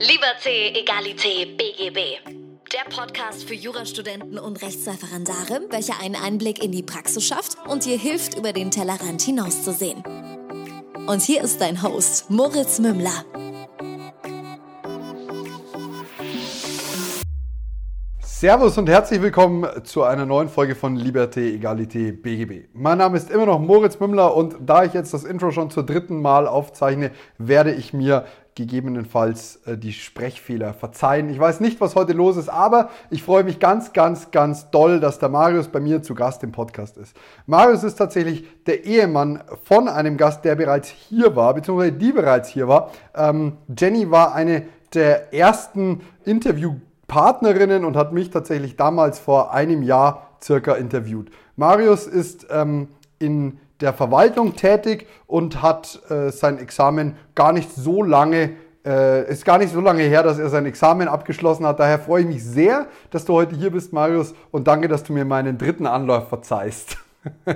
Liberté, Egalité, BGB. Der Podcast für Jurastudenten und Rechtsreferendare, welcher einen Einblick in die Praxis schafft und dir hilft, über den Tellerrand hinauszusehen. Und hier ist dein Host, Moritz Mümmler. Servus und herzlich willkommen zu einer neuen Folge von Liberté, Egalité, BGB. Mein Name ist immer noch Moritz Mümmler und da ich jetzt das Intro schon zur dritten Mal aufzeichne, werde ich mir gegebenenfalls äh, die Sprechfehler verzeihen. Ich weiß nicht, was heute los ist, aber ich freue mich ganz, ganz, ganz doll, dass der Marius bei mir zu Gast im Podcast ist. Marius ist tatsächlich der Ehemann von einem Gast, der bereits hier war, beziehungsweise die bereits hier war. Ähm, Jenny war eine der ersten Interview Partnerinnen und hat mich tatsächlich damals vor einem Jahr circa interviewt. Marius ist ähm, in der Verwaltung tätig und hat äh, sein Examen gar nicht so lange, äh, ist gar nicht so lange her, dass er sein Examen abgeschlossen hat. Daher freue ich mich sehr, dass du heute hier bist, Marius, und danke, dass du mir meinen dritten Anlauf verzeihst.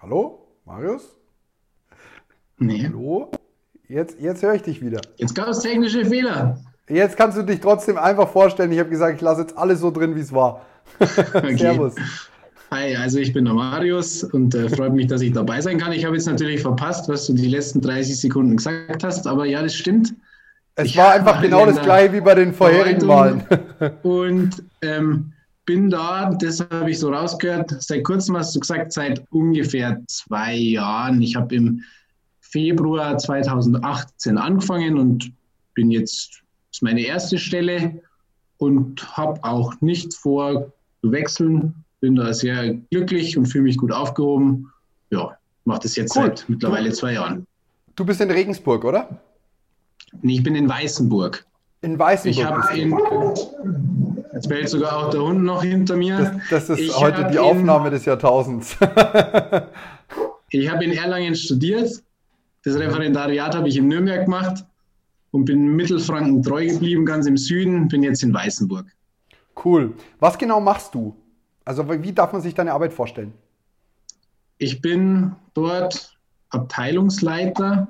Hallo, Marius? Nee. Hallo? Jetzt, jetzt höre ich dich wieder. Jetzt gab es technische Fehler. Jetzt kannst du dich trotzdem einfach vorstellen. Ich habe gesagt, ich lasse jetzt alles so drin, wie es war. Okay. Servus. Hi, also ich bin der Marius und äh, freut mich, dass ich dabei sein kann. Ich habe jetzt natürlich verpasst, was du die letzten 30 Sekunden gesagt hast, aber ja, das stimmt. Es ich war einfach genau das gleiche wie bei den vorherigen Wahlen. und ähm, bin da, das habe ich so rausgehört, seit kurzem hast du gesagt, seit ungefähr zwei Jahren. Ich habe im Februar 2018 angefangen und bin jetzt, das ist meine erste Stelle und habe auch nicht vor zu wechseln. Bin da sehr glücklich und fühle mich gut aufgehoben. Ja, mache das jetzt cool. seit mittlerweile zwei Jahren. Du bist in Regensburg, oder? Nee, ich bin in Weißenburg. In Weißenburg. Ich habe in. Jetzt bellt sogar auch der Hund noch hinter mir. Das, das ist ich heute die Aufnahme des Jahrtausends. ich habe in Erlangen studiert das Referendariat habe ich in Nürnberg gemacht und bin Mittelfranken treu geblieben, ganz im Süden, bin jetzt in Weißenburg. Cool. Was genau machst du? Also wie darf man sich deine Arbeit vorstellen? Ich bin dort Abteilungsleiter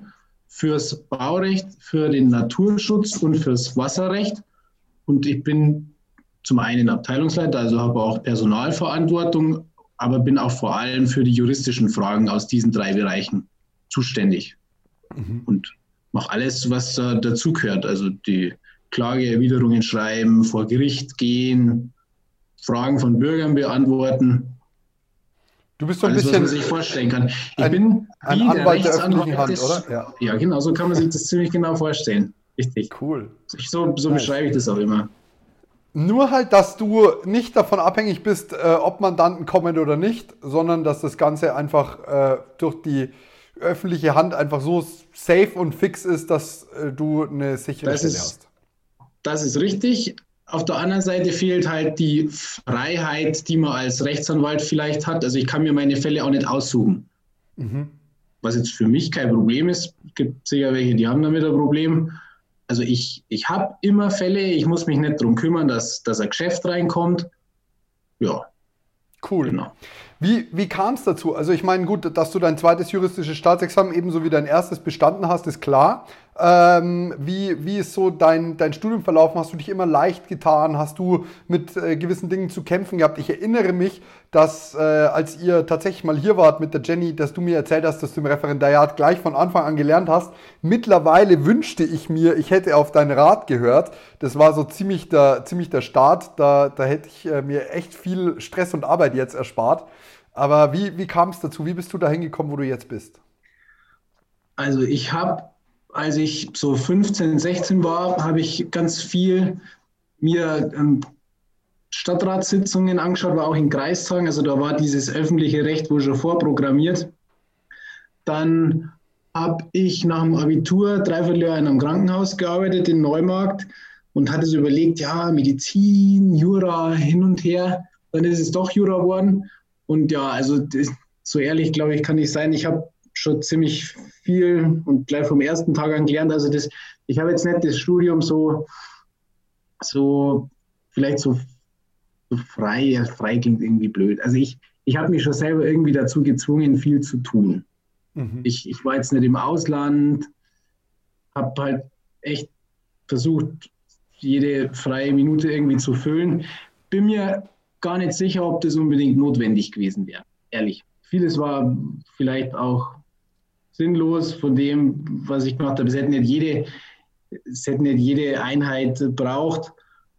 fürs Baurecht, für den Naturschutz und fürs Wasserrecht. Und ich bin zum einen Abteilungsleiter, also habe auch Personalverantwortung, aber bin auch vor allem für die juristischen Fragen aus diesen drei Bereichen zuständig mhm. und mache alles, was da dazugehört. Also die Klageerwiderungen schreiben, vor Gericht gehen, Fragen von Bürgern beantworten. Du bist so ein Alles, bisschen. Was man sich vorstellen kann. Ich ein, bin ein Anwalt der, öffentlichen Hand, des, oder? Ja. ja, genau, so kann man sich das ziemlich genau vorstellen. Richtig. Cool. So, so nice. beschreibe ich das auch immer. Nur halt, dass du nicht davon abhängig bist, äh, ob Mandanten kommen oder nicht, sondern dass das Ganze einfach äh, durch die öffentliche Hand einfach so safe und fix ist, dass äh, du eine sichere das Stelle ist, hast. Das ist richtig. Auf der anderen Seite fehlt halt die Freiheit, die man als Rechtsanwalt vielleicht hat. Also ich kann mir meine Fälle auch nicht aussuchen. Mhm. Was jetzt für mich kein Problem ist. Es gibt sicher welche, die haben damit ein Problem. Also ich, ich habe immer Fälle, ich muss mich nicht darum kümmern, dass, dass ein Geschäft reinkommt. Ja. Cool. Genau. Wie, wie kam es dazu? Also ich meine, gut, dass du dein zweites juristisches Staatsexamen ebenso wie dein erstes bestanden hast, ist klar. Ähm, wie, wie ist so dein, dein Studium verlaufen? Hast du dich immer leicht getan? Hast du mit äh, gewissen Dingen zu kämpfen gehabt? Ich erinnere mich, dass äh, als ihr tatsächlich mal hier wart mit der Jenny, dass du mir erzählt hast, dass du im Referendariat gleich von Anfang an gelernt hast. Mittlerweile wünschte ich mir, ich hätte auf deinen Rat gehört. Das war so ziemlich der, ziemlich der Start. Da, da hätte ich äh, mir echt viel Stress und Arbeit jetzt erspart. Aber wie, wie kam es dazu? Wie bist du da hingekommen, wo du jetzt bist? Also ich habe, als ich so 15, 16 war, habe ich ganz viel mir ähm, Stadtratssitzungen angeschaut, war auch in Kreistagen. Also da war dieses öffentliche Recht wohl schon vorprogrammiert. Dann habe ich nach dem Abitur dreiviertel Jahr in einem Krankenhaus gearbeitet in Neumarkt und hatte so überlegt, ja, Medizin, Jura, hin und her. Dann ist es doch Jura geworden. Und ja, also so ehrlich, glaube ich, kann ich sein. Ich habe schon ziemlich viel und gleich vom ersten Tag an gelernt. Also das, ich habe jetzt nicht das Studium so, so vielleicht so, so frei, ja, frei klingt irgendwie blöd. Also ich, ich habe mich schon selber irgendwie dazu gezwungen, viel zu tun. Mhm. Ich, ich war jetzt nicht im Ausland. habe halt echt versucht, jede freie Minute irgendwie zu füllen. Bin mir gar nicht sicher, ob das unbedingt notwendig gewesen wäre, ehrlich. Vieles war vielleicht auch sinnlos von dem, was ich gemacht habe. Es hätte nicht jede, es hätte nicht jede Einheit braucht,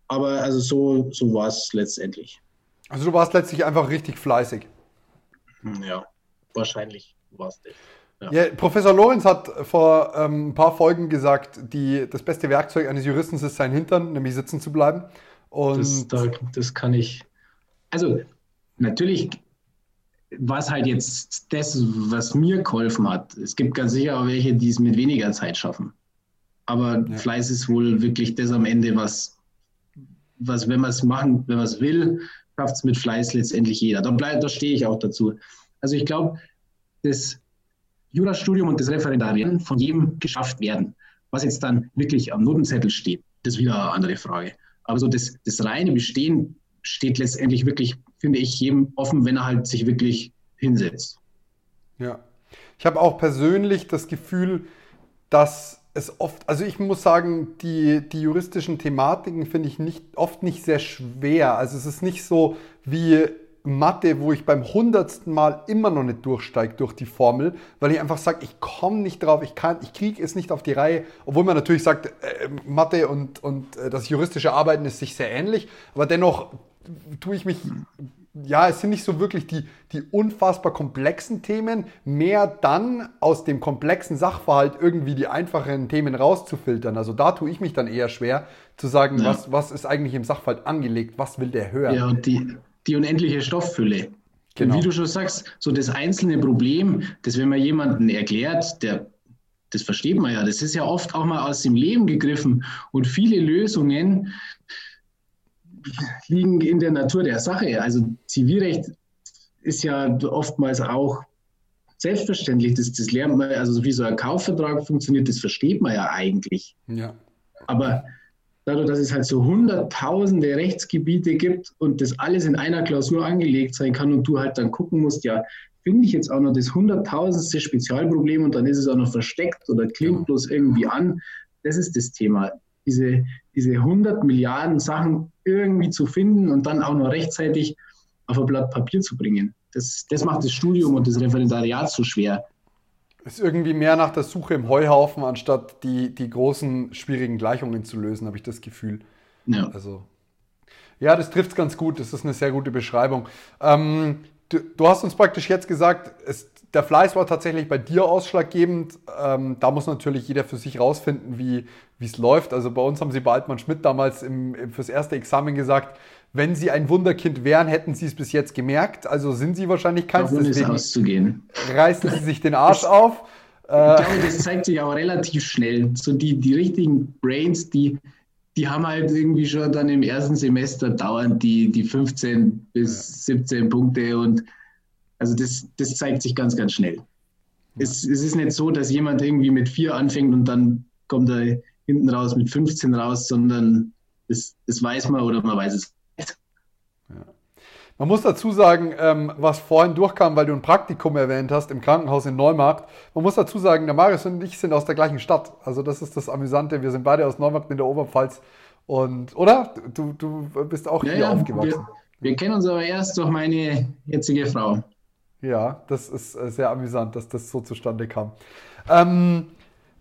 aber also so, so war es letztendlich. Also du warst letztlich einfach richtig fleißig. Ja, wahrscheinlich war es das. Ja. ja. Professor Lorenz hat vor ähm, ein paar Folgen gesagt, die, das beste Werkzeug eines Juristen ist sein Hintern, nämlich sitzen zu bleiben. Und das, da, das kann ich. Also, natürlich war es halt jetzt das, was mir geholfen hat. Es gibt ganz sicher auch welche, die es mit weniger Zeit schaffen. Aber ja. Fleiß ist wohl wirklich das am Ende, was, was wenn man es machen, wenn man es will, schafft es mit Fleiß letztendlich jeder. Da, bleib, da stehe ich auch dazu. Also ich glaube, das Jurastudium und das Referendariat von jedem geschafft werden. Was jetzt dann wirklich am Notenzettel steht, das ist wieder eine andere Frage. Aber so das, das reine Bestehen steht letztendlich wirklich, finde ich, jedem offen, wenn er halt sich wirklich hinsetzt. Ja. Ich habe auch persönlich das Gefühl, dass es oft, also ich muss sagen, die, die juristischen Thematiken finde ich nicht, oft nicht sehr schwer. Also es ist nicht so wie Mathe, wo ich beim hundertsten Mal immer noch nicht durchsteige durch die Formel, weil ich einfach sage, ich komme nicht drauf, ich kann, ich kriege es nicht auf die Reihe, obwohl man natürlich sagt, äh, Mathe und, und äh, das juristische Arbeiten ist sich sehr ähnlich, aber dennoch tue ich mich, ja, es sind nicht so wirklich die, die unfassbar komplexen Themen, mehr dann aus dem komplexen Sachverhalt irgendwie die einfachen Themen rauszufiltern. Also da tue ich mich dann eher schwer zu sagen, ja. was, was ist eigentlich im Sachverhalt angelegt, was will der hören. Ja, und die, die unendliche Stofffülle. Genau. Wie du schon sagst, so das einzelne Problem, das wenn man jemanden erklärt, der das versteht man ja, das ist ja oft auch mal aus dem Leben gegriffen und viele Lösungen liegen in der Natur der Sache. Also Zivilrecht ist ja oftmals auch selbstverständlich, das, das lernt man, also wie so ein Kaufvertrag funktioniert, das versteht man ja eigentlich. Ja. Aber dadurch, dass es halt so hunderttausende Rechtsgebiete gibt und das alles in einer Klausur angelegt sein kann und du halt dann gucken musst, ja, finde ich jetzt auch noch das hunderttausendste Spezialproblem und dann ist es auch noch versteckt oder klingt bloß irgendwie an. Das ist das Thema. Diese, diese 100 Milliarden Sachen irgendwie zu finden und dann auch noch rechtzeitig auf ein Blatt Papier zu bringen. Das, das macht das Studium und das Referendariat so schwer ist irgendwie mehr nach der Suche im Heuhaufen, anstatt die, die großen, schwierigen Gleichungen zu lösen, habe ich das Gefühl. Ja. Also, ja, das trifft es ganz gut. Das ist eine sehr gute Beschreibung. Ähm, du, du, hast uns praktisch jetzt gesagt, es, der Fleiß war tatsächlich bei dir ausschlaggebend. Ähm, da muss natürlich jeder für sich rausfinden, wie es läuft. Also bei uns haben sie bei Altmann Schmidt damals im, im, fürs erste Examen gesagt, wenn sie ein Wunderkind wären, hätten sie es bis jetzt gemerkt. Also sind sie wahrscheinlich keins. Davon deswegen ist auszugehen. Reißen sie sich den Arsch das, auf. Ich glaube, das zeigt sich auch relativ schnell. So die, die richtigen Brains, die, die haben halt irgendwie schon dann im ersten Semester dauernd die, die 15 bis ja. 17 Punkte und also das, das zeigt sich ganz, ganz schnell. Ja. Es, es ist nicht so, dass jemand irgendwie mit vier anfängt und dann kommt er hinten raus mit 15 raus, sondern das, das weiß man oder man weiß es man muss dazu sagen, ähm, was vorhin durchkam, weil du ein Praktikum erwähnt hast im Krankenhaus in Neumarkt. Man muss dazu sagen, der Marius und ich sind aus der gleichen Stadt. Also das ist das Amüsante. Wir sind beide aus Neumarkt in der Oberpfalz. Und, oder? Du, du bist auch ja, hier ja, aufgewachsen. Wir, wir, kennen uns aber erst durch meine jetzige Frau. Ja, das ist äh, sehr amüsant, dass das so zustande kam. Ähm,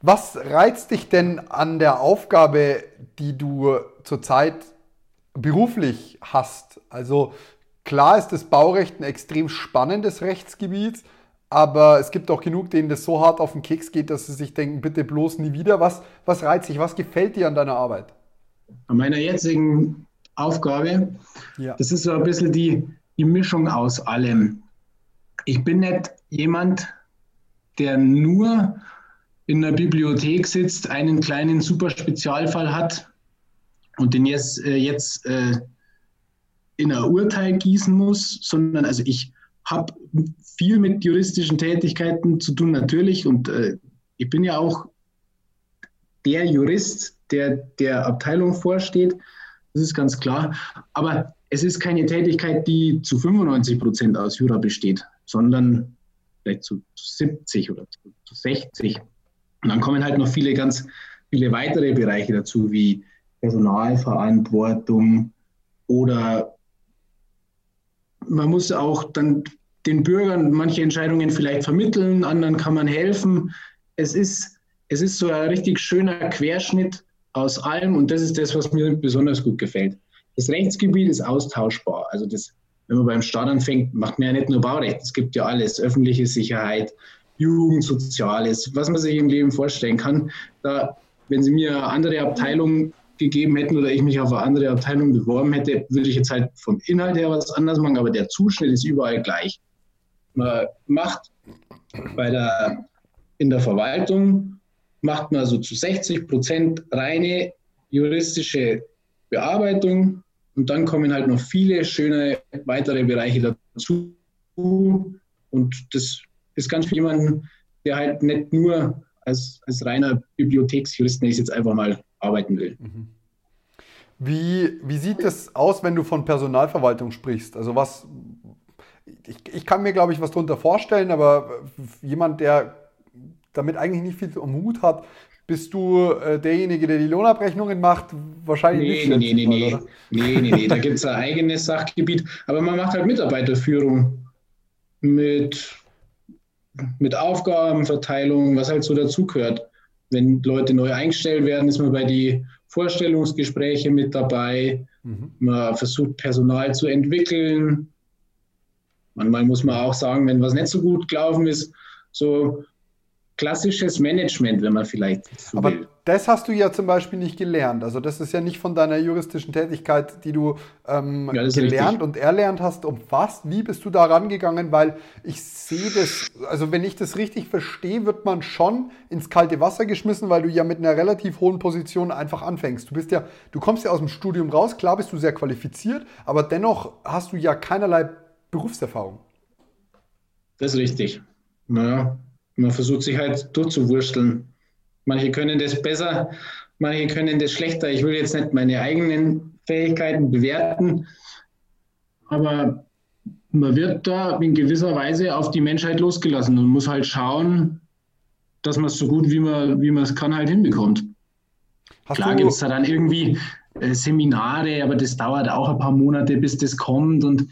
was reizt dich denn an der Aufgabe, die du zurzeit beruflich hast? Also Klar ist das Baurecht ein extrem spannendes Rechtsgebiet, aber es gibt auch genug, denen das so hart auf den Keks geht, dass sie sich denken, bitte bloß nie wieder. Was, was reizt dich? Was gefällt dir an deiner Arbeit? An meiner jetzigen Aufgabe, ja. das ist so ein bisschen die, die Mischung aus allem. Ich bin nicht jemand, der nur in der Bibliothek sitzt, einen kleinen super Spezialfall hat und den jetzt, äh, jetzt äh, in ein Urteil gießen muss, sondern also ich habe viel mit juristischen Tätigkeiten zu tun natürlich und äh, ich bin ja auch der Jurist, der der Abteilung vorsteht, das ist ganz klar. Aber es ist keine Tätigkeit, die zu 95 Prozent aus Jura besteht, sondern vielleicht zu 70 oder zu 60. Und dann kommen halt noch viele ganz viele weitere Bereiche dazu, wie Personalverantwortung oder man muss auch dann den Bürgern manche Entscheidungen vielleicht vermitteln, anderen kann man helfen. Es ist, es ist so ein richtig schöner Querschnitt aus allem und das ist das, was mir besonders gut gefällt. Das Rechtsgebiet ist austauschbar. Also das, wenn man beim Staat anfängt, macht man ja nicht nur Baurecht. Es gibt ja alles, öffentliche Sicherheit, Jugend, Soziales, was man sich im Leben vorstellen kann. Da, wenn Sie mir eine andere Abteilung gegeben hätten oder ich mich auf eine andere Abteilung beworben hätte, würde ich jetzt halt vom Inhalt her was anders machen, aber der Zuschnitt ist überall gleich. Man macht bei der, in der Verwaltung macht man so zu 60 Prozent reine juristische Bearbeitung und dann kommen halt noch viele schöne weitere Bereiche dazu. Und das ist ganz für jemanden, der halt nicht nur als, als reiner Bibliotheksjurist, nenne ich jetzt einfach mal, arbeiten will. Mhm. Wie, wie sieht es aus, wenn du von Personalverwaltung sprichst? Also was, ich, ich kann mir, glaube ich, was darunter vorstellen, aber jemand, der damit eigentlich nicht viel am Hut hat, bist du äh, derjenige, der die Lohnabrechnungen macht? Wahrscheinlich nee, nicht. Nee, nee, nee, mal, nee, nee, nee. Da gibt es ein eigenes Sachgebiet. Aber man macht halt Mitarbeiterführung mit, mit Aufgabenverteilung, was halt so dazugehört. Wenn Leute neu eingestellt werden, ist man bei die Vorstellungsgespräche mit dabei. Mhm. Man versucht Personal zu entwickeln. Manchmal muss man auch sagen, wenn was nicht so gut gelaufen ist, so klassisches Management, wenn man vielleicht so Aber will. das hast du ja zum Beispiel nicht gelernt. Also das ist ja nicht von deiner juristischen Tätigkeit, die du ähm, ja, gelernt und erlernt hast, umfasst. Wie bist du da rangegangen? Weil ich sehe das, also wenn ich das richtig verstehe, wird man schon ins kalte Wasser geschmissen, weil du ja mit einer relativ hohen Position einfach anfängst. Du bist ja, du kommst ja aus dem Studium raus, klar bist du sehr qualifiziert, aber dennoch hast du ja keinerlei Berufserfahrung. Das ist richtig. Naja, man versucht sich halt durchzuwursteln. Manche können das besser, manche können das schlechter. Ich will jetzt nicht meine eigenen Fähigkeiten bewerten, aber man wird da in gewisser Weise auf die Menschheit losgelassen und muss halt schauen, dass man es so gut wie man, wie man es kann halt hinbekommt. Hast Klar gibt es da dann irgendwie äh, Seminare, aber das dauert auch ein paar Monate, bis das kommt und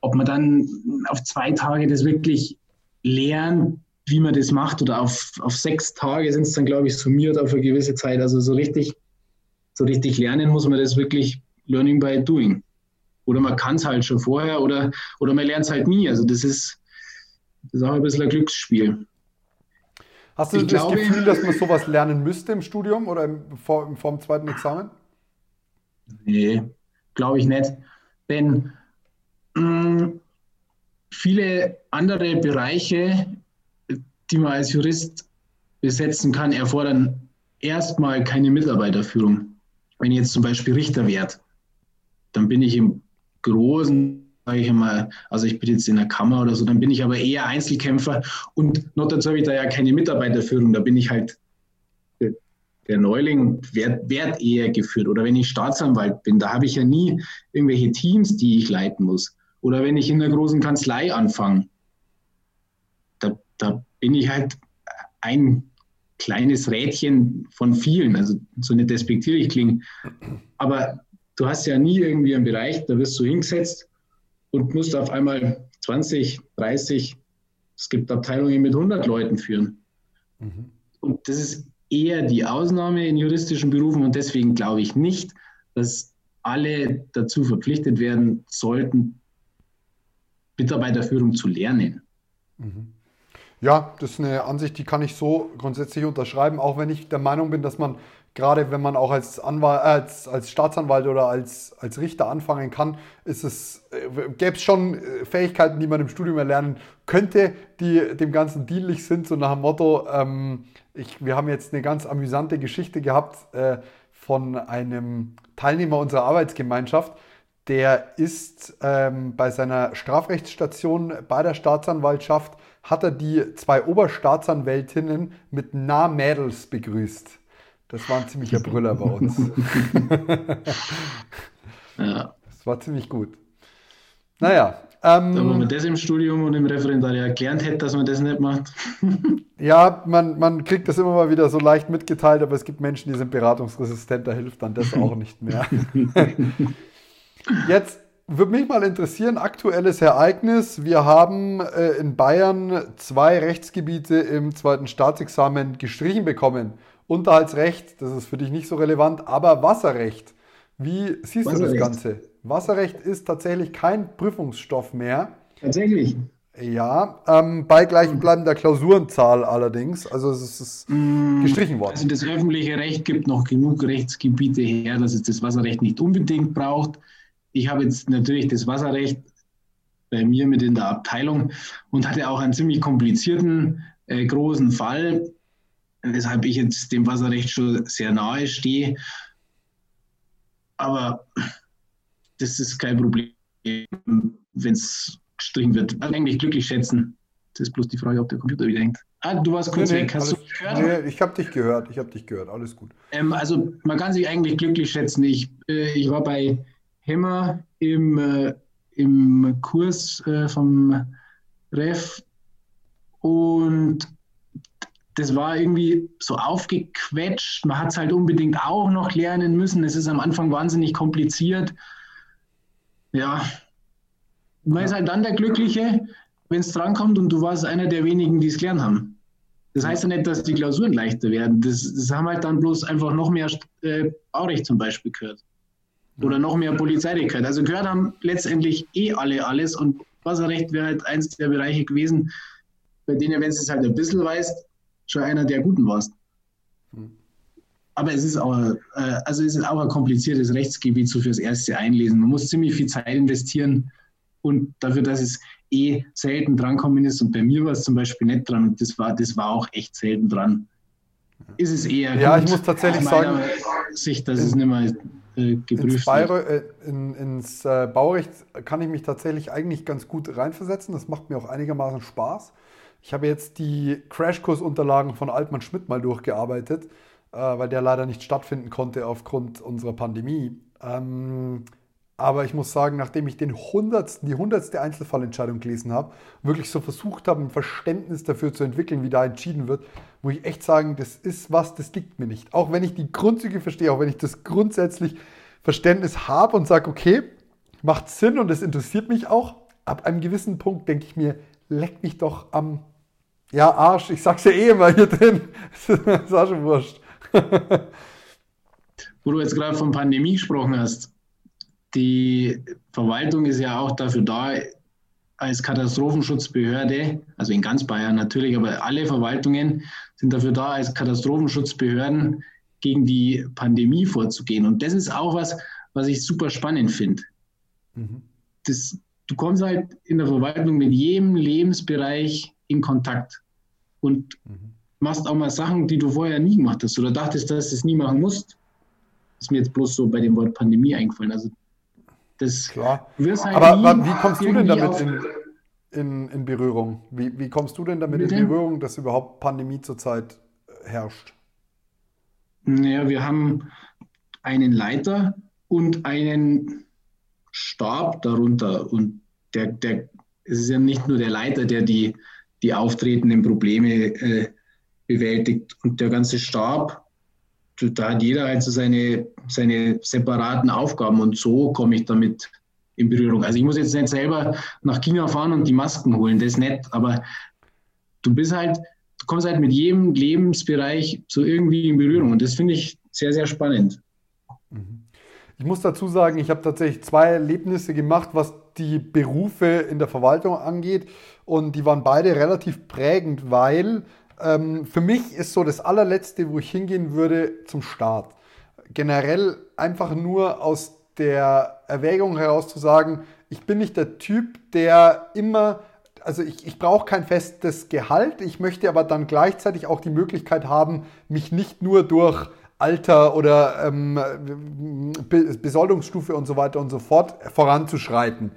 ob man dann auf zwei Tage das wirklich lernt, wie man das macht oder auf, auf sechs Tage sind es dann, glaube ich, summiert auf eine gewisse Zeit. Also so richtig, so richtig lernen muss man das wirklich Learning by Doing. Oder man kann es halt schon vorher oder, oder man lernt es halt nie. Also das ist, das ist auch ein bisschen ein Glücksspiel. Hast du ich das glaube, Gefühl, dass man sowas lernen müsste im Studium oder im, vor, vor dem zweiten Examen? Nee, glaube ich nicht. Denn mh, mm, viele andere Bereiche die man als Jurist besetzen kann, erfordern erstmal keine Mitarbeiterführung. Wenn ich jetzt zum Beispiel Richter werde, dann bin ich im Großen, sage ich mal, also ich bin jetzt in der Kammer oder so, dann bin ich aber eher Einzelkämpfer und noch dazu habe ich da ja keine Mitarbeiterführung, da bin ich halt der Neuling werde werd eher geführt. Oder wenn ich Staatsanwalt bin, da habe ich ja nie irgendwelche Teams, die ich leiten muss. Oder wenn ich in der großen Kanzlei anfange, da, da bin ich halt ein kleines Rädchen von vielen, also so nicht despektierlich klingen. Aber du hast ja nie irgendwie einen Bereich, da wirst du hingesetzt und musst auf einmal 20, 30, es gibt Abteilungen mit 100 Leuten führen. Mhm. Und das ist eher die Ausnahme in juristischen Berufen und deswegen glaube ich nicht, dass alle dazu verpflichtet werden sollten, Mitarbeiterführung zu lernen. Mhm. Ja, das ist eine Ansicht, die kann ich so grundsätzlich unterschreiben, auch wenn ich der Meinung bin, dass man gerade wenn man auch als, Anwalt, äh, als, als Staatsanwalt oder als, als Richter anfangen kann, ist es, äh, gäbe es schon äh, Fähigkeiten, die man im Studium erlernen könnte, die dem Ganzen dienlich sind, so nach dem Motto, ähm, ich, wir haben jetzt eine ganz amüsante Geschichte gehabt äh, von einem Teilnehmer unserer Arbeitsgemeinschaft, der ist ähm, bei seiner Strafrechtsstation bei der Staatsanwaltschaft hat er die zwei Oberstaatsanwältinnen mit Na-Mädels begrüßt. Das war ein ziemlicher Brüller bei uns. ja. Das war ziemlich gut. Naja, Ähm, wenn man das im Studium und im Referendariat gelernt hätte, dass man das nicht macht. ja, man, man kriegt das immer mal wieder so leicht mitgeteilt, aber es gibt Menschen, die sind beratungsresistent, da hilft dann das auch nicht mehr. Jetzt würde mich mal interessieren, aktuelles Ereignis. Wir haben äh, in Bayern zwei Rechtsgebiete im zweiten Staatsexamen gestrichen bekommen. Unterhaltsrecht, das ist für dich nicht so relevant, aber Wasserrecht. Wie siehst Wasserrecht. du das Ganze? Wasserrecht ist tatsächlich kein Prüfungsstoff mehr. Tatsächlich. Ja, ähm, bei gleichbleibender Klausurenzahl allerdings. Also es ist mm, gestrichen worden. Also das öffentliche Recht gibt noch genug Rechtsgebiete her, dass es das Wasserrecht nicht unbedingt braucht. Ich habe jetzt natürlich das Wasserrecht bei mir mit in der Abteilung und hatte auch einen ziemlich komplizierten, äh, großen Fall, weshalb ich jetzt dem Wasserrecht schon sehr nahe stehe. Aber das ist kein Problem, wenn es gestrichen wird. Also eigentlich glücklich schätzen. Das ist bloß die Frage, ob der Computer wieder hängt. Ah, du warst kurz nee, weg. Hast alles, du gehört? Nee, ich habe dich gehört. Ich habe dich gehört. Alles gut. Ähm, also man kann sich eigentlich glücklich schätzen. Ich, äh, ich war bei Hemmer im, äh, im Kurs äh, vom Ref und das war irgendwie so aufgequetscht. Man hat es halt unbedingt auch noch lernen müssen. Es ist am Anfang wahnsinnig kompliziert ja, man ja. ist halt dann der Glückliche, wenn es drankommt und du warst einer der wenigen, die es gelernt haben. Das heißt ja nicht, dass die Klausuren leichter werden. Das, das haben halt dann bloß einfach noch mehr äh, Baurecht zum Beispiel gehört. Oder noch mehr Polizeirecht gehört. Also gehört haben letztendlich eh alle alles und Wasserrecht wäre halt eins der Bereiche gewesen, bei denen, wenn du es halt ein bisschen weißt, schon einer der Guten warst. Hm. Aber es ist auch, äh, also es ist auch ein kompliziertes Rechtsgebiet so fürs erste Einlesen. Man muss ziemlich viel Zeit investieren und dafür, dass es eh selten drankommen ist und bei mir war es zum Beispiel nicht dran und das war, das war auch echt selten dran. Ist es eher Ja, ich muss tatsächlich sagen, Sicht, dass es nicht mehr äh, geprüft ins, Bayreu äh, in, ins äh, Baurecht kann ich mich tatsächlich eigentlich ganz gut reinversetzen. Das macht mir auch einigermaßen Spaß. Ich habe jetzt die Crashkursunterlagen von Altmann Schmidt mal durchgearbeitet äh, weil der leider nicht stattfinden konnte aufgrund unserer Pandemie. Ähm, aber ich muss sagen, nachdem ich den hundertsten, die hundertste Einzelfallentscheidung gelesen habe, wirklich so versucht habe, ein Verständnis dafür zu entwickeln, wie da entschieden wird, muss ich echt sagen, das ist was, das liegt mir nicht. Auch wenn ich die Grundzüge verstehe, auch wenn ich das grundsätzlich Verständnis habe und sage, okay, macht Sinn und es interessiert mich auch, ab einem gewissen Punkt denke ich mir, leck mich doch am ja, Arsch, ich sag's ja eh immer hier drin. das ist auch schon wurscht. Wo du jetzt gerade von Pandemie gesprochen hast, die Verwaltung ist ja auch dafür da, als Katastrophenschutzbehörde, also in ganz Bayern natürlich, aber alle Verwaltungen sind dafür da, als Katastrophenschutzbehörden gegen die Pandemie vorzugehen. Und das ist auch was, was ich super spannend finde. Mhm. du kommst halt in der Verwaltung mit jedem Lebensbereich in Kontakt. Und mhm machst auch mal Sachen, die du vorher nie gemacht hast oder dachtest, dass du es nie machen musst. Ist mir jetzt bloß so bei dem Wort Pandemie eingefallen. Also das Klar. Halt aber, wie kommst du denn damit in, in, in, Berührung? Wie, wie kommst du denn damit in Berührung, dass überhaupt Pandemie zurzeit äh, herrscht? Naja, wir haben einen Leiter und einen Stab darunter. Und der, der, es ist ja nicht nur der Leiter, der die, die auftretenden Probleme äh, bewältigt. Und der ganze Stab, da hat jeder also seine, seine separaten Aufgaben und so komme ich damit in Berührung. Also ich muss jetzt nicht selber nach China fahren und die Masken holen, das ist nett, aber du bist halt, du kommst halt mit jedem Lebensbereich so irgendwie in Berührung und das finde ich sehr, sehr spannend. Mhm. Ich muss dazu sagen, ich habe tatsächlich zwei Erlebnisse gemacht, was die Berufe in der Verwaltung angeht und die waren beide relativ prägend, weil ähm, für mich ist so das allerletzte, wo ich hingehen würde, zum Start. Generell einfach nur aus der Erwägung heraus zu sagen, ich bin nicht der Typ, der immer, also ich, ich brauche kein festes Gehalt, ich möchte aber dann gleichzeitig auch die Möglichkeit haben, mich nicht nur durch Alter oder ähm, Besoldungsstufe und so weiter und so fort voranzuschreiten.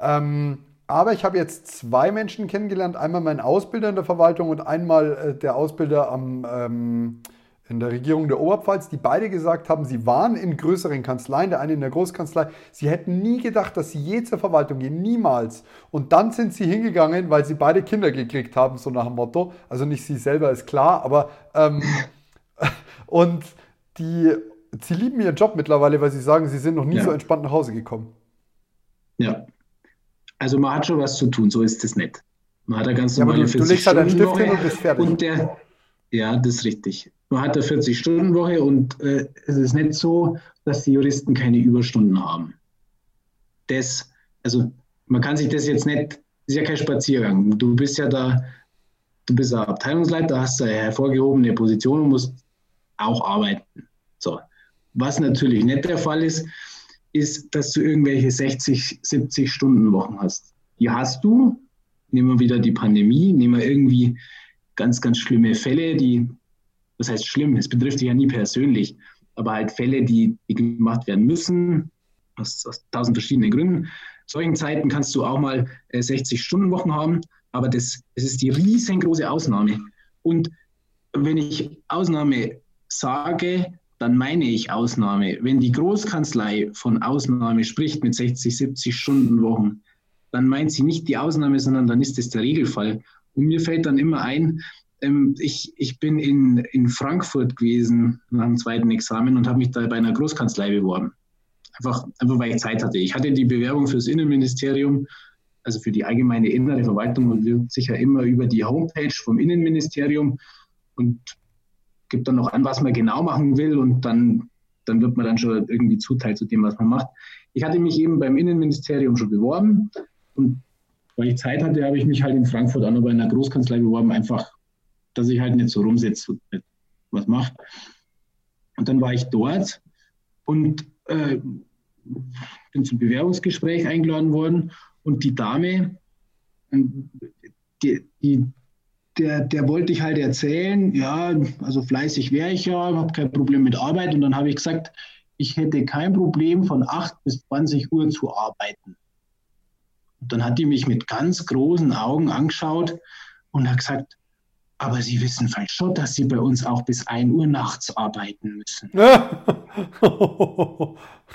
Ähm, aber ich habe jetzt zwei Menschen kennengelernt. Einmal mein Ausbilder in der Verwaltung und einmal äh, der Ausbilder am, ähm, in der Regierung der Oberpfalz, die beide gesagt haben, sie waren in größeren Kanzleien, der eine in der Großkanzlei. Sie hätten nie gedacht, dass sie je zur Verwaltung gehen, niemals. Und dann sind sie hingegangen, weil sie beide Kinder gekriegt haben, so nach dem Motto. Also nicht sie selber, ist klar, aber ähm, und die, sie lieben ihren Job mittlerweile, weil sie sagen, sie sind noch nie ja. so entspannt nach Hause gekommen. Ja. Also man hat schon was zu tun, so ist es nicht. Man hat da ganz normale ja, du, du legst halt Stift hin und bist fertig. Und der, ja, das ist richtig. Man hat eine 40-Stunden-Woche und äh, es ist nicht so, dass die Juristen keine Überstunden haben. Das, also man kann sich das jetzt nicht, das ist ja kein Spaziergang. Du bist ja da, du bist ja Abteilungsleiter, hast eine hervorgehobene Position und musst auch arbeiten. So. Was natürlich nicht der Fall ist, ist, dass du irgendwelche 60, 70 Stunden Wochen hast. Die hast du. Nehmen wir wieder die Pandemie, nehmen wir irgendwie ganz, ganz schlimme Fälle, die das heißt schlimm, es betrifft dich ja nie persönlich, aber halt Fälle, die, die gemacht werden müssen, aus, aus tausend verschiedenen Gründen. Solchen Zeiten kannst du auch mal äh, 60-Stunden-Wochen haben, aber das, das ist die riesengroße Ausnahme. Und wenn ich Ausnahme sage, dann meine ich Ausnahme. Wenn die Großkanzlei von Ausnahme spricht mit 60, 70 Stunden Wochen, dann meint sie nicht die Ausnahme, sondern dann ist es der Regelfall. Und mir fällt dann immer ein, ähm, ich, ich bin in, in Frankfurt gewesen nach dem zweiten Examen und habe mich da bei einer Großkanzlei beworben. Einfach, einfach weil ich Zeit hatte. Ich hatte die Bewerbung fürs Innenministerium, also für die allgemeine innere Verwaltung und wird sicher immer über die Homepage vom Innenministerium und gibt dann noch an, was man genau machen will und dann, dann wird man dann schon irgendwie zuteilt zu dem, was man macht. Ich hatte mich eben beim Innenministerium schon beworben und weil ich Zeit hatte, habe ich mich halt in Frankfurt auch noch bei einer Großkanzlei beworben, einfach dass ich halt nicht so rumsitze und nicht was mache. Und dann war ich dort und äh, bin zum Bewerbungsgespräch eingeladen worden und die Dame, die, die, der, der wollte ich halt erzählen, ja, also fleißig wäre ich ja, habe kein Problem mit Arbeit und dann habe ich gesagt, ich hätte kein Problem von 8 bis 20 Uhr zu arbeiten. Und dann hat die mich mit ganz großen Augen angeschaut und hat gesagt, aber Sie wissen vielleicht schon, dass Sie bei uns auch bis 1 Uhr nachts arbeiten müssen.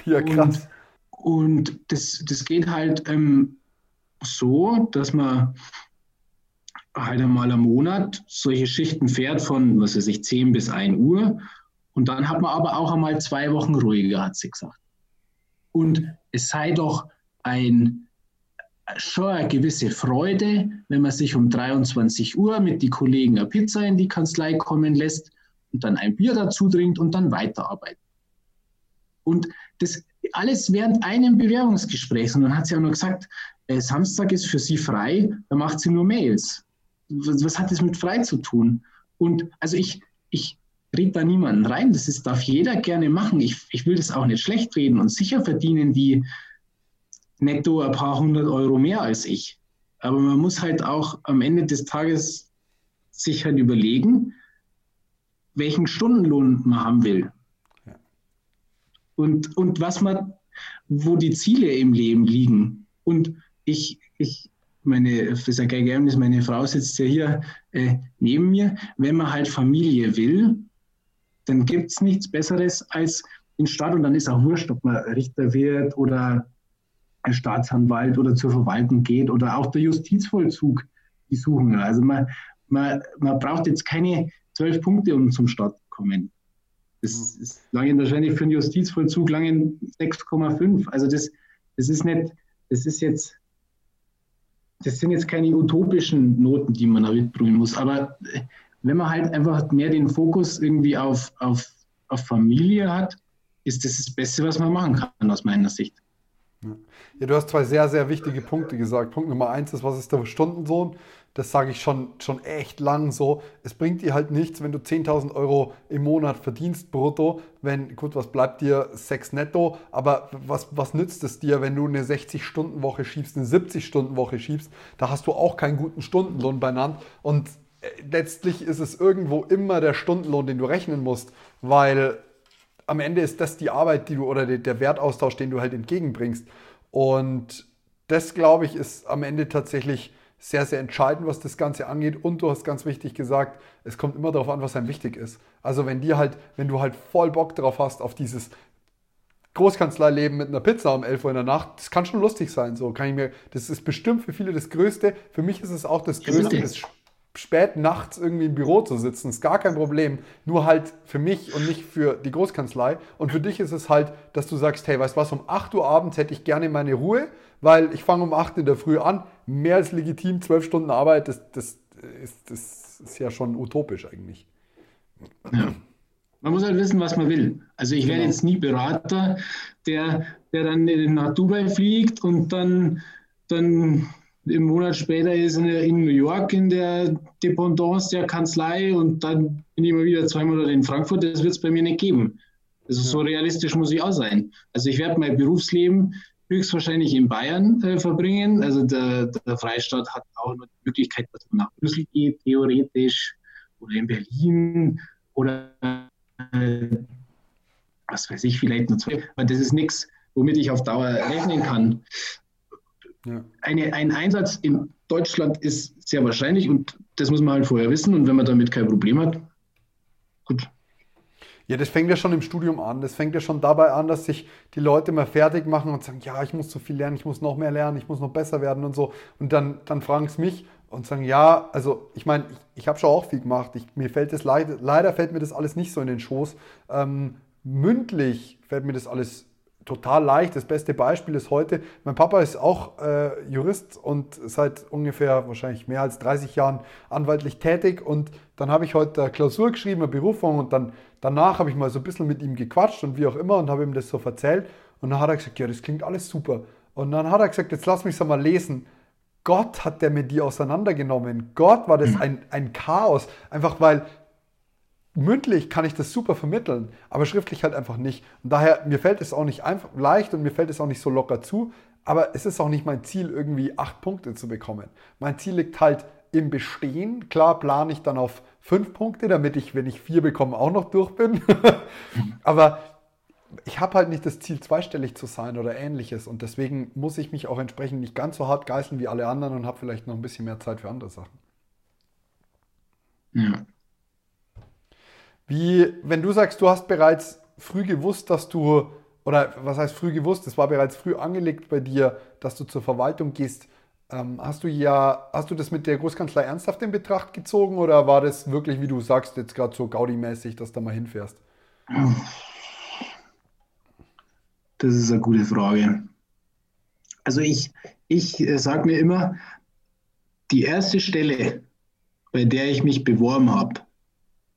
ja, krass. Und, und das, das geht halt ähm, so, dass man halt einmal am Monat solche Schichten fährt von, was weiß ich, 10 bis 1 Uhr. Und dann hat man aber auch einmal zwei Wochen ruhiger, hat sie gesagt. Und es sei doch ein schon eine gewisse Freude, wenn man sich um 23 Uhr mit den Kollegen eine Pizza in die Kanzlei kommen lässt und dann ein Bier dazu trinkt und dann weiterarbeitet. Und das alles während einem Bewerbungsgespräch. Und dann hat sie auch noch gesagt, äh, Samstag ist für sie frei, da macht sie nur Mails. Was, was hat das mit frei zu tun? Und also ich, ich rede da niemanden rein, das ist, darf jeder gerne machen. Ich, ich will das auch nicht schlecht reden und sicher verdienen die netto ein paar hundert Euro mehr als ich. Aber man muss halt auch am Ende des Tages sich halt überlegen, welchen Stundenlohn man haben will. Ja. Und, und was man, wo die Ziele im Leben liegen. Und ich, ich meine, das ist ja kein Geheimnis, meine Frau sitzt ja hier äh, neben mir. Wenn man halt Familie will, dann gibt es nichts Besseres als in Stadt und dann ist auch wurscht, ob man Richter wird oder Staatsanwalt oder zur Verwaltung geht oder auch der Justizvollzug, die suchen. Also man, man, man braucht jetzt keine zwölf Punkte, um zum Start zu kommen. Das mhm. ist lange wahrscheinlich für den Justizvollzug lange 6,5. Also das, das ist nicht, das ist jetzt, das sind jetzt keine utopischen Noten, die man da mitbringen muss. Aber wenn man halt einfach mehr den Fokus irgendwie auf, auf, auf Familie hat, ist das das Beste, was man machen kann, aus meiner Sicht. Ja, du hast zwei sehr, sehr wichtige Punkte gesagt. Punkt Nummer eins ist, was ist der Stundensohn? Das sage ich schon, schon echt lang so. Es bringt dir halt nichts, wenn du 10.000 Euro im Monat verdienst brutto. Wenn, gut, was bleibt dir? Sechs netto. Aber was, was nützt es dir, wenn du eine 60-Stunden-Woche schiebst, eine 70-Stunden-Woche schiebst? Da hast du auch keinen guten Stundenlohn benannt. Und äh, letztlich ist es irgendwo immer der Stundenlohn, den du rechnen musst, weil am Ende ist das die Arbeit, die du oder der Wertaustausch, den du halt entgegenbringst. Und das, glaube ich, ist am Ende tatsächlich sehr, sehr entscheidend, was das Ganze angeht. Und du hast ganz wichtig gesagt, es kommt immer darauf an, was einem wichtig ist. Also wenn dir halt, wenn du halt voll Bock drauf hast, auf dieses Großkanzleileben mit einer Pizza um 11 Uhr in der Nacht, das kann schon lustig sein. So kann ich mir, das ist bestimmt für viele das Größte. Für mich ist es auch das Größte, das spät nachts irgendwie im Büro zu sitzen, ist gar kein Problem. Nur halt für mich und nicht für die Großkanzlei. Und für dich ist es halt, dass du sagst, hey, weißt du was, um 8 Uhr abends hätte ich gerne meine Ruhe, weil ich fange um 8 Uhr in der Früh an. Mehr als legitim, 12 Stunden Arbeit, das, das, ist, das ist ja schon utopisch eigentlich. Ja. Man muss halt wissen, was man will. Also ich werde genau. jetzt nie Berater, der, der dann nach Dubai fliegt und dann, dann im Monat später ist er in New York in der Dependance der Kanzlei und dann bin ich mal wieder zwei Monate in Frankfurt. Das wird es bei mir nicht geben. Also so realistisch muss ich auch sein. Also ich werde mein Berufsleben höchstwahrscheinlich in Bayern äh, verbringen. Also der, der, Freistaat hat auch noch die Möglichkeit, dass man nach Brüssel geht, theoretisch, oder in Berlin oder äh, was weiß ich, vielleicht nur zwei. Aber das ist nichts, womit ich auf Dauer rechnen kann. Ja. Eine, ein Einsatz in Deutschland ist sehr wahrscheinlich und das muss man halt vorher wissen. Und wenn man damit kein Problem hat, gut. Ja, das fängt ja schon im Studium an. Das fängt ja schon dabei an, dass sich die Leute mal fertig machen und sagen, ja, ich muss so viel lernen, ich muss noch mehr lernen, ich muss noch besser werden und so. Und dann, dann fragen sie mich und sagen, ja, also ich meine, ich, ich habe schon auch viel gemacht. Ich, mir fällt das leider, leider fällt mir das alles nicht so in den Schoß. Ähm, mündlich fällt mir das alles total leicht. Das beste Beispiel ist heute, mein Papa ist auch äh, Jurist und seit ungefähr wahrscheinlich mehr als 30 Jahren anwaltlich tätig. Und dann habe ich heute Klausur geschrieben, eine Berufung und dann danach habe ich mal so ein bisschen mit ihm gequatscht und wie auch immer und habe ihm das so erzählt. Und dann hat er gesagt, ja, das klingt alles super. Und dann hat er gesagt, jetzt lass mich es mal lesen. Gott hat der mit dir auseinandergenommen. Gott war das mhm. ein, ein Chaos. Einfach weil mündlich kann ich das super vermitteln, aber schriftlich halt einfach nicht. Und daher, mir fällt es auch nicht einfach leicht und mir fällt es auch nicht so locker zu, aber es ist auch nicht mein Ziel, irgendwie acht Punkte zu bekommen. Mein Ziel liegt halt im Bestehen. Klar plane ich dann auf fünf Punkte, damit ich, wenn ich vier bekomme, auch noch durch bin. aber ich habe halt nicht das Ziel, zweistellig zu sein oder ähnliches. Und deswegen muss ich mich auch entsprechend nicht ganz so hart geißeln wie alle anderen und habe vielleicht noch ein bisschen mehr Zeit für andere Sachen. Ja. Wie, wenn du sagst, du hast bereits früh gewusst, dass du, oder was heißt früh gewusst, es war bereits früh angelegt bei dir, dass du zur Verwaltung gehst. Ähm, hast du ja, hast du das mit der Großkanzlei ernsthaft in Betracht gezogen oder war das wirklich, wie du sagst, jetzt gerade so Gaudi-mäßig, dass du da mal hinfährst? Das ist eine gute Frage. Also ich, ich äh, sage mir immer, die erste Stelle, bei der ich mich beworben habe,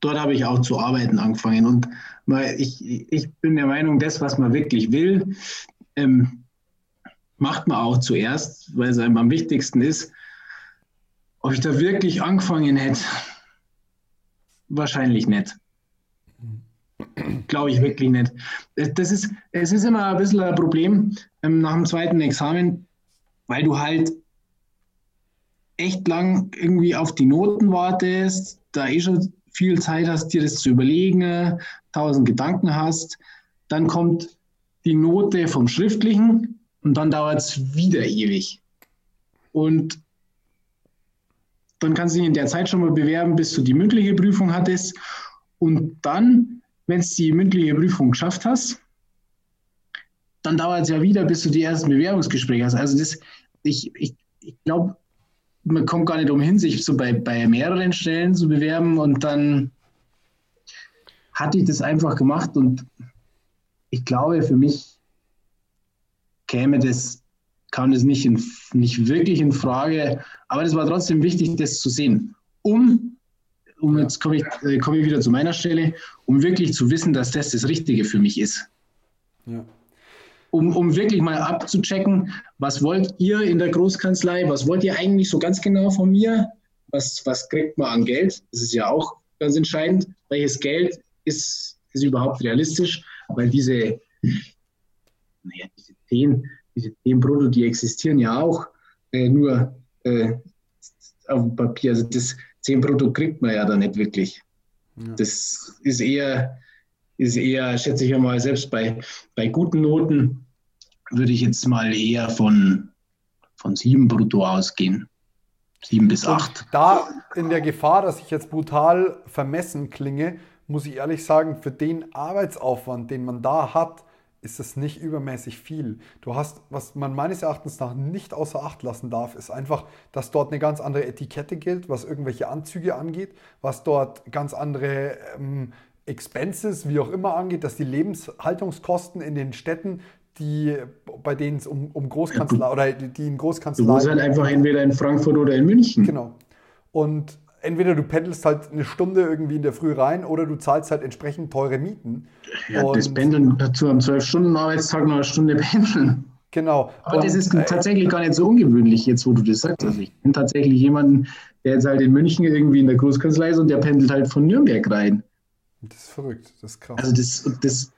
dort habe ich auch zu arbeiten angefangen. Und ich, ich bin der Meinung, das, was man wirklich will, ähm, macht man auch zuerst, weil es einem am wichtigsten ist. Ob ich da wirklich angefangen hätte, wahrscheinlich nicht. Glaube ich wirklich nicht. Das ist, es ist immer ein bisschen ein Problem ähm, nach dem zweiten Examen, weil du halt echt lang irgendwie auf die Noten wartest, da eh schon viel Zeit hast, dir das zu überlegen, tausend Gedanken hast. Dann kommt die Note vom Schriftlichen und dann dauert es wieder ewig. Und dann kannst du dich in der Zeit schon mal bewerben, bis du die mündliche Prüfung hattest. Und dann, wenn du die mündliche Prüfung geschafft hast, dann dauert es ja wieder, bis du die ersten Bewerbungsgespräche hast. Also das, ich, ich, ich glaube, man kommt gar nicht umhin, sich so bei, bei mehreren Stellen zu bewerben und dann hatte ich das einfach gemacht und ich glaube, für mich käme das, kam das nicht, in, nicht wirklich in Frage, aber es war trotzdem wichtig, das zu sehen, um, um jetzt komme ich, äh, komme ich wieder zu meiner Stelle, um wirklich zu wissen, dass das das Richtige für mich ist. Ja. Um, um wirklich mal abzuchecken, was wollt ihr in der Großkanzlei, was wollt ihr eigentlich so ganz genau von mir, was, was kriegt man an Geld, das ist ja auch ganz entscheidend, welches Geld ist, ist überhaupt realistisch, weil diese, naja, diese zehn, diese zehn Brutto, die existieren ja auch äh, nur äh, auf dem Papier, also das zehn Brutto kriegt man ja da nicht wirklich. Ja. Das ist eher, ist eher, schätze ich mal, selbst bei, bei guten Noten würde ich jetzt mal eher von, von sieben brutto ausgehen. Sieben bis acht. Und da in der Gefahr, dass ich jetzt brutal vermessen klinge, muss ich ehrlich sagen, für den Arbeitsaufwand, den man da hat, ist es nicht übermäßig viel. Du hast, was man meines Erachtens nach nicht außer Acht lassen darf, ist einfach, dass dort eine ganz andere Etikette gilt, was irgendwelche Anzüge angeht, was dort ganz andere ähm, Expenses, wie auch immer angeht, dass die Lebenshaltungskosten in den Städten die, bei denen es um, um Großkanzlei oder die in Großkanzlei. Du musst halt einfach entweder in Frankfurt oder in München. Genau. Und entweder du pendelst halt eine Stunde irgendwie in der Früh rein oder du zahlst halt entsprechend teure Mieten. Ja, und das Pendeln dazu am 12-Stunden-Arbeitstag noch eine Stunde pendeln. Genau. Aber und, das ist äh, tatsächlich gar nicht so ungewöhnlich, jetzt wo du das sagst. Also ich kenne tatsächlich jemanden, der jetzt halt in München irgendwie in der Großkanzlei ist und der pendelt halt von Nürnberg rein. Das ist verrückt, das ist krass. Also das, das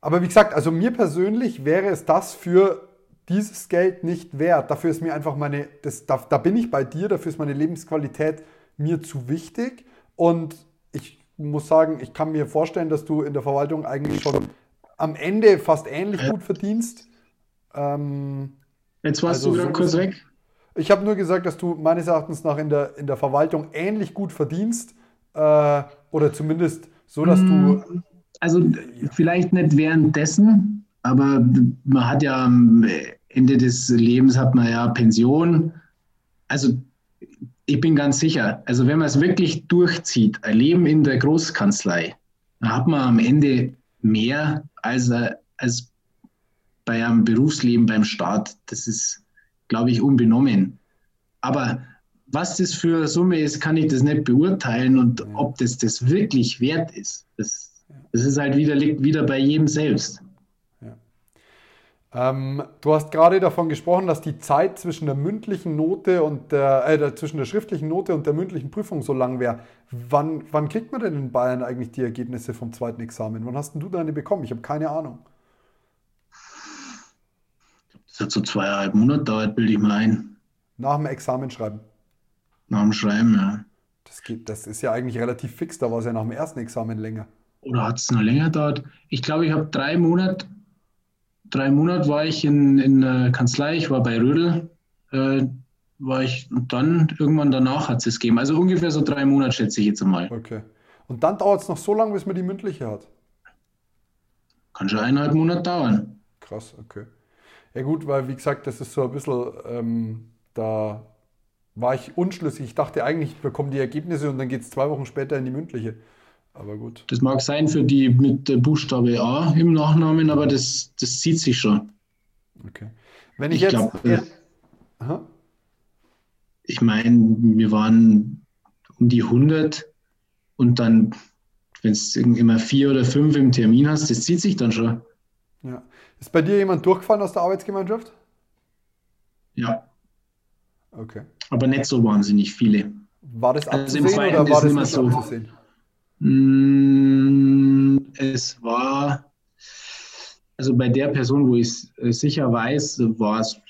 aber wie gesagt, also mir persönlich wäre es das für dieses Geld nicht wert. Dafür ist mir einfach meine, das, da, da bin ich bei dir, dafür ist meine Lebensqualität mir zu wichtig. Und ich muss sagen, ich kann mir vorstellen, dass du in der Verwaltung eigentlich schon am Ende fast ähnlich gut verdienst. Ähm, Jetzt warst also du wieder kurz weg. Ich habe nur gesagt, dass du meines Erachtens nach in der, in der Verwaltung ähnlich gut verdienst. Äh, oder zumindest so, dass du mm also vielleicht nicht währenddessen, aber man hat ja am Ende des Lebens hat man ja Pension. Also ich bin ganz sicher, also wenn man es wirklich durchzieht, ein Leben in der Großkanzlei, dann hat man am Ende mehr als, als bei einem Berufsleben beim Staat. Das ist, glaube ich, unbenommen. Aber was das für eine Summe ist, kann ich das nicht beurteilen und ob das das wirklich wert ist. Das es ist halt wieder, liegt wieder bei jedem selbst. Ähm, du hast gerade davon gesprochen, dass die Zeit zwischen der mündlichen Note und der, äh, zwischen der schriftlichen Note und der mündlichen Prüfung so lang wäre. Wann, wann kriegt man denn in Bayern eigentlich die Ergebnisse vom zweiten Examen? Wann hast denn du deine bekommen? Ich habe keine Ahnung. Das hat so zweieinhalb Monate dauert, bilde ich mal ein. Nach dem Examen schreiben. Nach dem Schreiben, ja. Das, geht, das ist ja eigentlich relativ fix, da war es ja nach dem ersten Examen länger. Oder hat es noch länger gedauert? Ich glaube, ich habe drei Monate, drei Monate war ich in, in der Kanzlei, ich war bei Rödel, äh, war ich und dann irgendwann danach hat es es gegeben. Also ungefähr so drei Monate, schätze ich jetzt einmal. Okay. Und dann dauert es noch so lange, bis man die mündliche hat? Kann schon eineinhalb Monate dauern. Krass, okay. Ja gut, weil wie gesagt, das ist so ein bisschen, ähm, da war ich unschlüssig. Ich dachte eigentlich, ich bekomme die Ergebnisse und dann geht es zwei Wochen später in die mündliche. Aber gut. Das mag sein für die mit der Buchstabe A im Nachnamen, aber das, das zieht sich schon. Okay. Wenn ich, ich jetzt. Glaub, äh, ich meine, wir waren um die 100 und dann, wenn es immer vier oder fünf im Termin hast, das zieht sich dann schon. Ja. Ist bei dir jemand durchgefallen aus der Arbeitsgemeinschaft? Ja. Okay. Aber nicht so wahnsinnig viele. War das also abzusehen also oder war das nicht so abzusehen? Mm, es war, also bei der Person, wo ich es sicher weiß, war es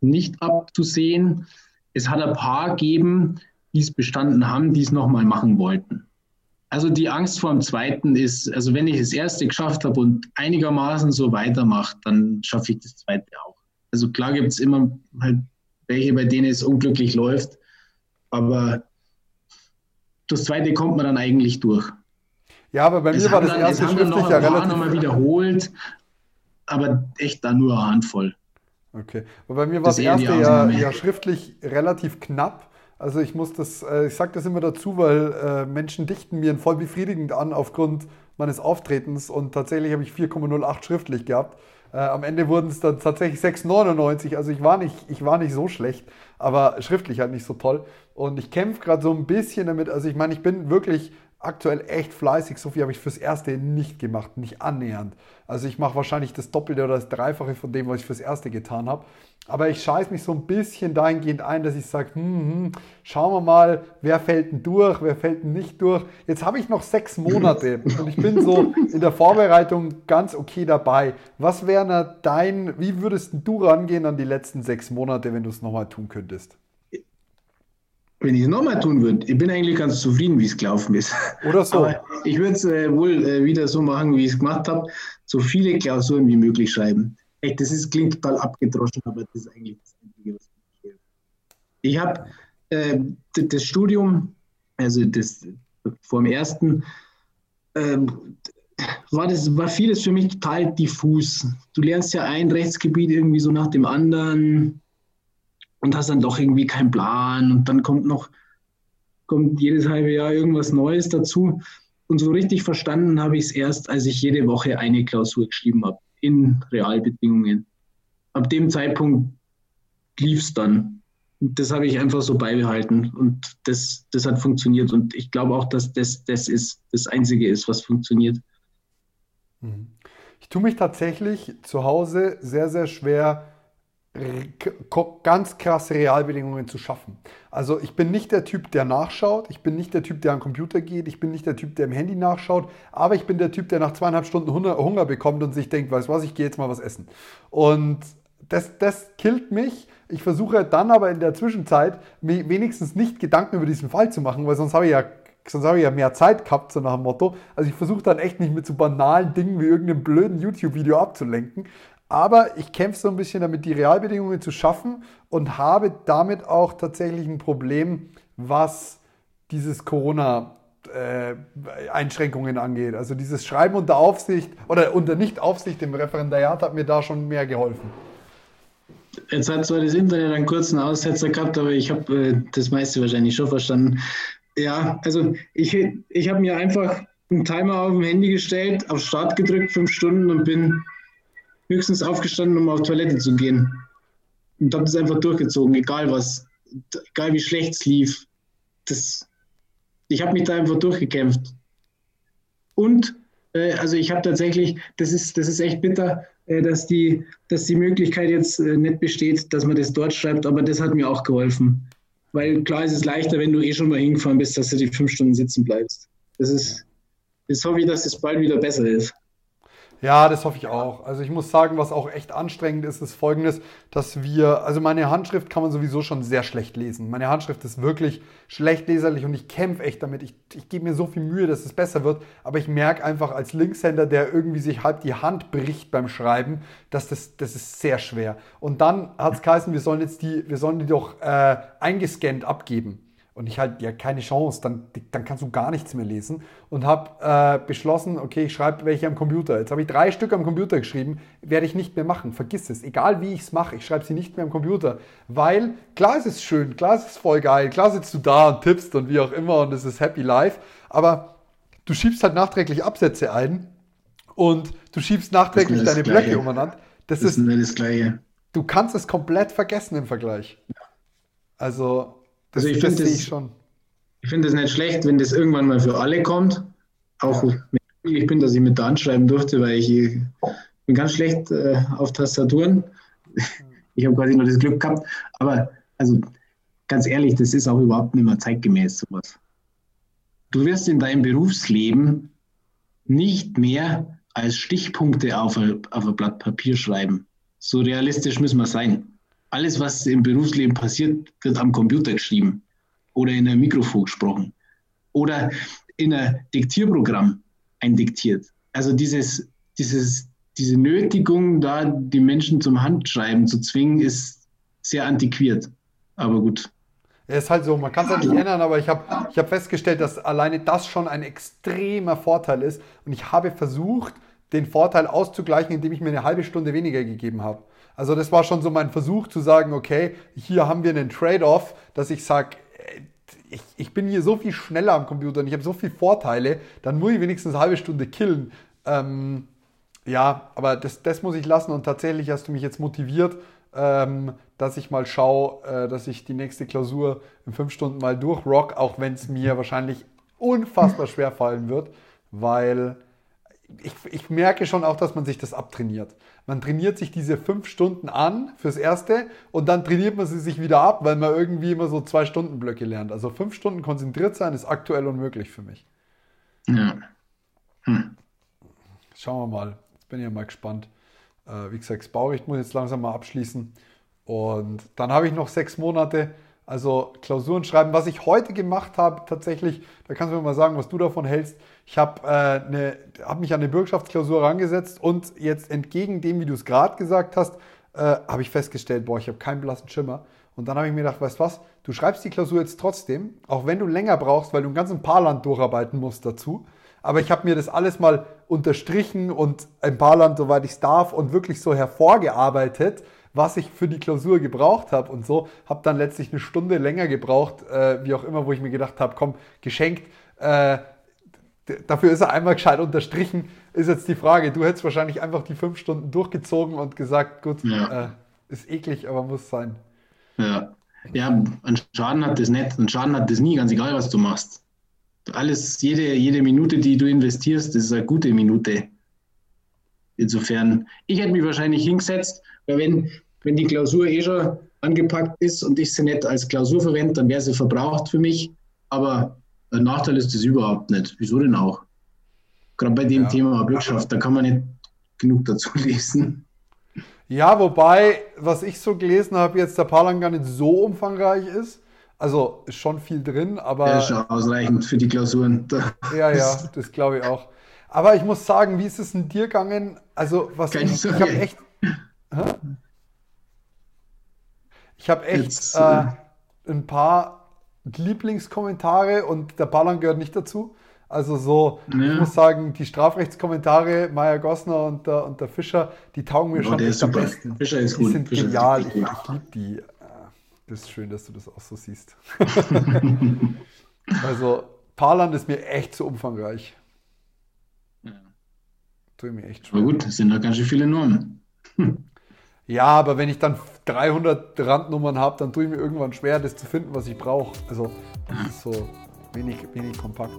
nicht abzusehen. Es hat ein paar gegeben, die es bestanden haben, die es nochmal machen wollten. Also die Angst vor dem zweiten ist, also wenn ich das erste geschafft habe und einigermaßen so weitermache, dann schaffe ich das zweite auch. Also klar gibt es immer halt welche, bei denen es unglücklich läuft, aber das zweite kommt man dann eigentlich durch. Ja, aber bei es mir war das dann, erste schriftlich ja relativ... nochmal wiederholt, aber echt dann nur eine Handvoll. Okay, aber bei mir war das, das erste ja, ja schriftlich relativ knapp. Also ich muss das, äh, ich sage das immer dazu, weil äh, Menschen dichten mir voll befriedigend an aufgrund meines Auftretens und tatsächlich habe ich 4,08 schriftlich gehabt. Äh, am Ende wurden es dann tatsächlich 6,99. Also ich war, nicht, ich war nicht so schlecht, aber schriftlich halt nicht so toll. Und ich kämpfe gerade so ein bisschen damit. Also ich meine, ich bin wirklich aktuell echt fleißig. So viel habe ich fürs Erste nicht gemacht, nicht annähernd. Also ich mache wahrscheinlich das Doppelte oder das Dreifache von dem, was ich fürs Erste getan habe. Aber ich scheiße mich so ein bisschen dahingehend ein, dass ich sage, hm, hm, schauen wir mal, wer fällt denn durch, wer fällt denn nicht durch. Jetzt habe ich noch sechs Monate und ich bin so in der Vorbereitung ganz okay dabei. Was wäre dein, wie würdest du rangehen an die letzten sechs Monate, wenn du es nochmal tun könntest? Wenn ich es nochmal tun würde, ich bin eigentlich ganz zufrieden, wie es gelaufen ist. Oder so. Aber ich würde es äh, wohl äh, wieder so machen, wie ich es gemacht habe. So viele Klausuren wie möglich schreiben. Echt, das ist, klingt total abgedroschen, aber das ist eigentlich das Einzige, was ich Ich habe äh, das Studium, also das vor dem ersten, äh, war, das, war vieles für mich total diffus. Du lernst ja ein Rechtsgebiet irgendwie so nach dem anderen und hast dann doch irgendwie keinen Plan und dann kommt noch kommt jedes halbe Jahr irgendwas Neues dazu. Und so richtig verstanden habe ich es erst, als ich jede Woche eine Klausur geschrieben habe, in Realbedingungen. Ab dem Zeitpunkt lief es dann. Und das habe ich einfach so beibehalten und das, das hat funktioniert. Und ich glaube auch, dass das, das ist das Einzige ist, was funktioniert. Mhm. Ich tue mich tatsächlich zu Hause sehr, sehr schwer, ganz krasse Realbedingungen zu schaffen. Also ich bin nicht der Typ, der nachschaut, ich bin nicht der Typ, der am Computer geht, ich bin nicht der Typ, der im Handy nachschaut, aber ich bin der Typ, der nach zweieinhalb Stunden Hunger bekommt und sich denkt, weißt du was, ich gehe jetzt mal was essen. Und das, das killt mich. Ich versuche dann aber in der Zwischenzeit wenigstens nicht Gedanken über diesen Fall zu machen, weil sonst habe ich ja sonst habe ich ja mehr Zeit gehabt, so nach dem Motto. Also ich versuche dann echt nicht mit so banalen Dingen wie irgendeinem blöden YouTube-Video abzulenken, aber ich kämpfe so ein bisschen damit, die Realbedingungen zu schaffen und habe damit auch tatsächlich ein Problem, was dieses Corona äh, Einschränkungen angeht. Also dieses Schreiben unter Aufsicht oder unter Nicht-Aufsicht im Referendariat hat mir da schon mehr geholfen. Jetzt hat zwar das Internet einen kurzen Aussetzer gehabt, aber ich habe äh, das meiste wahrscheinlich schon verstanden. Ja, also ich, ich habe mir einfach einen Timer auf dem Handy gestellt, auf Start gedrückt, fünf Stunden und bin höchstens aufgestanden, um auf Toilette zu gehen. Und habe das einfach durchgezogen, egal was, egal wie schlecht es lief. Das, ich habe mich da einfach durchgekämpft. Und äh, also ich habe tatsächlich, das ist, das ist echt bitter, äh, dass, die, dass die Möglichkeit jetzt äh, nicht besteht, dass man das dort schreibt, aber das hat mir auch geholfen. Weil klar ist es leichter, wenn du eh schon mal hingefahren bist, dass du die fünf Stunden sitzen bleibst. Das ist, das hoffe ich, dass es bald wieder besser ist. Ja, das hoffe ich auch. Also ich muss sagen, was auch echt anstrengend ist, ist folgendes, dass wir, also meine Handschrift kann man sowieso schon sehr schlecht lesen. Meine Handschrift ist wirklich schlecht leserlich und ich kämpfe echt damit. Ich, ich gebe mir so viel Mühe, dass es besser wird, aber ich merke einfach als Linkshänder, der irgendwie sich halb die Hand bricht beim Schreiben, dass das, das ist sehr schwer. Und dann hat es geheißen, wir sollen jetzt die, wir sollen die doch äh, eingescannt abgeben und ich halt, ja, keine Chance, dann, dann kannst du gar nichts mehr lesen. Und habe äh, beschlossen, okay, ich schreibe welche am Computer. Jetzt habe ich drei Stück am Computer geschrieben, werde ich nicht mehr machen, vergiss es. Egal wie ich es mache, ich schreibe sie nicht mehr am Computer. Weil, klar ist es schön, klar ist es voll geil, klar sitzt du da und tippst und wie auch immer und es ist happy life. Aber du schiebst halt nachträglich Absätze ein und du schiebst nachträglich deine Gleiche. Blöcke umeinander. Das, das ist, ist das Gleiche. Du kannst es komplett vergessen im Vergleich. Also, also ich finde das, schon. Ich finde es nicht schlecht, wenn das irgendwann mal für alle kommt. Auch wenn ich bin, dass ich mit der Hand schreiben durfte, weil ich, ich bin ganz schlecht äh, auf Tastaturen. Ich habe quasi nur das Glück gehabt. Aber also ganz ehrlich, das ist auch überhaupt nicht mehr zeitgemäß sowas. Du wirst in deinem Berufsleben nicht mehr als Stichpunkte auf ein, auf ein Blatt Papier schreiben. So realistisch müssen wir sein alles, was im Berufsleben passiert, wird am Computer geschrieben oder in einem Mikrofon gesprochen oder in einem Diktierprogramm eindiktiert. Also dieses, dieses, diese Nötigung, da die Menschen zum Handschreiben zu zwingen, ist sehr antiquiert. Aber gut. Ja, ist halt so, man kann es halt nicht ändern, aber ich habe ich hab festgestellt, dass alleine das schon ein extremer Vorteil ist. Und ich habe versucht, den Vorteil auszugleichen, indem ich mir eine halbe Stunde weniger gegeben habe. Also das war schon so mein Versuch zu sagen, okay, hier haben wir einen Trade-off, dass ich sage, äh, ich, ich, bin hier so viel schneller am Computer und ich habe so viele Vorteile, dann muss ich wenigstens eine halbe Stunde killen. Ähm, ja, aber das, das muss ich lassen und tatsächlich hast du mich jetzt motiviert, ähm, dass ich mal schaue, äh, dass ich die nächste Klausur in fünf Stunden mal durchrock, auch wenn es mir wahrscheinlich unfassbar schwer fallen wird, weil ich, ich merke schon auch, dass man sich das abtrainiert. Man trainiert sich diese fünf Stunden an fürs Erste und dann trainiert man sie sich wieder ab, weil man irgendwie immer so zwei Stunden Blöcke lernt. Also fünf Stunden konzentriert sein ist aktuell unmöglich für mich. Ja. Hm. Schauen wir mal. Jetzt bin ich ja mal gespannt. Äh, wie gesagt, das Baurecht muss jetzt langsam mal abschließen. Und dann habe ich noch sechs Monate also Klausuren schreiben. Was ich heute gemacht habe, tatsächlich, da kannst du mir mal sagen, was du davon hältst. Ich habe äh, ne, hab mich an eine Bürgschaftsklausur rangesetzt und jetzt entgegen dem, wie du es gerade gesagt hast, äh, habe ich festgestellt, boah, ich habe keinen blassen Schimmer. Und dann habe ich mir gedacht, weißt was, du schreibst die Klausur jetzt trotzdem, auch wenn du länger brauchst, weil du ein ganzen Paarland durcharbeiten musst dazu. Aber ich habe mir das alles mal unterstrichen und ein Paarland, soweit ich es darf, und wirklich so hervorgearbeitet, was ich für die Klausur gebraucht habe und so. Habe dann letztlich eine Stunde länger gebraucht, äh, wie auch immer, wo ich mir gedacht habe, komm, geschenkt. Äh, dafür ist er einmal gescheit unterstrichen. Ist jetzt die Frage, du hättest wahrscheinlich einfach die fünf Stunden durchgezogen und gesagt, gut, ja. äh, ist eklig, aber muss sein. Ja. ja, einen Schaden hat das nicht, einen Schaden hat das nie, ganz egal, was du machst. Alles, jede, jede Minute, die du investierst, ist eine gute Minute. Insofern, ich hätte mich wahrscheinlich hingesetzt, weil wenn, wenn die Klausur eh schon angepackt ist und ich sie nicht als Klausur verwende, dann wäre sie verbraucht für mich. Aber ein Nachteil ist das überhaupt nicht. Wieso denn auch? Gerade bei dem ja. Thema Bürgschaft, da kann man nicht genug dazu lesen. Ja, wobei, was ich so gelesen habe, jetzt der Parlang gar nicht so umfangreich ist. Also ist schon viel drin, aber. Ja, ist schon ausreichend für die Klausuren. ja, ja, das glaube ich auch. Aber ich muss sagen, wie ist es in dir gegangen? Also, was ich, ich habe echt. Ich habe echt Jetzt, äh, äh, ein paar Lieblingskommentare und der Ballern gehört nicht dazu. Also so, ja. ich muss sagen, die Strafrechtskommentare, Meier Gossner und der, und der Fischer, die taugen mir oh, schon echt am besten. Fischer ist die gut. sind Fischer genial, ich, ich liebe die. Äh, das ist schön, dass du das auch so siehst. also, Parland ist mir echt zu umfangreich. Ja. Tue mir echt schwer. Aber gut, das sind da ganz schön viele Normen. Ja, aber wenn ich dann 300 Randnummern habe, dann tue ich mir irgendwann schwer, das zu finden, was ich brauche. Also, das ist so wenig, wenig kompakt.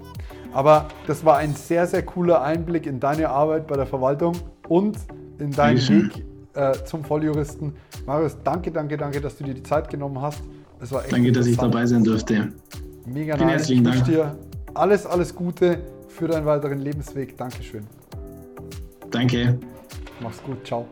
Aber das war ein sehr, sehr cooler Einblick in deine Arbeit bei der Verwaltung und in deinen Weg äh, zum Volljuristen. Marius, danke, danke, danke, dass du dir die Zeit genommen hast. Es war echt danke, dass ich dabei sein durfte. Mega Vielen nice. Ich wünsche dir alles, alles Gute für deinen weiteren Lebensweg. Dankeschön. Danke. Mach's gut. Ciao.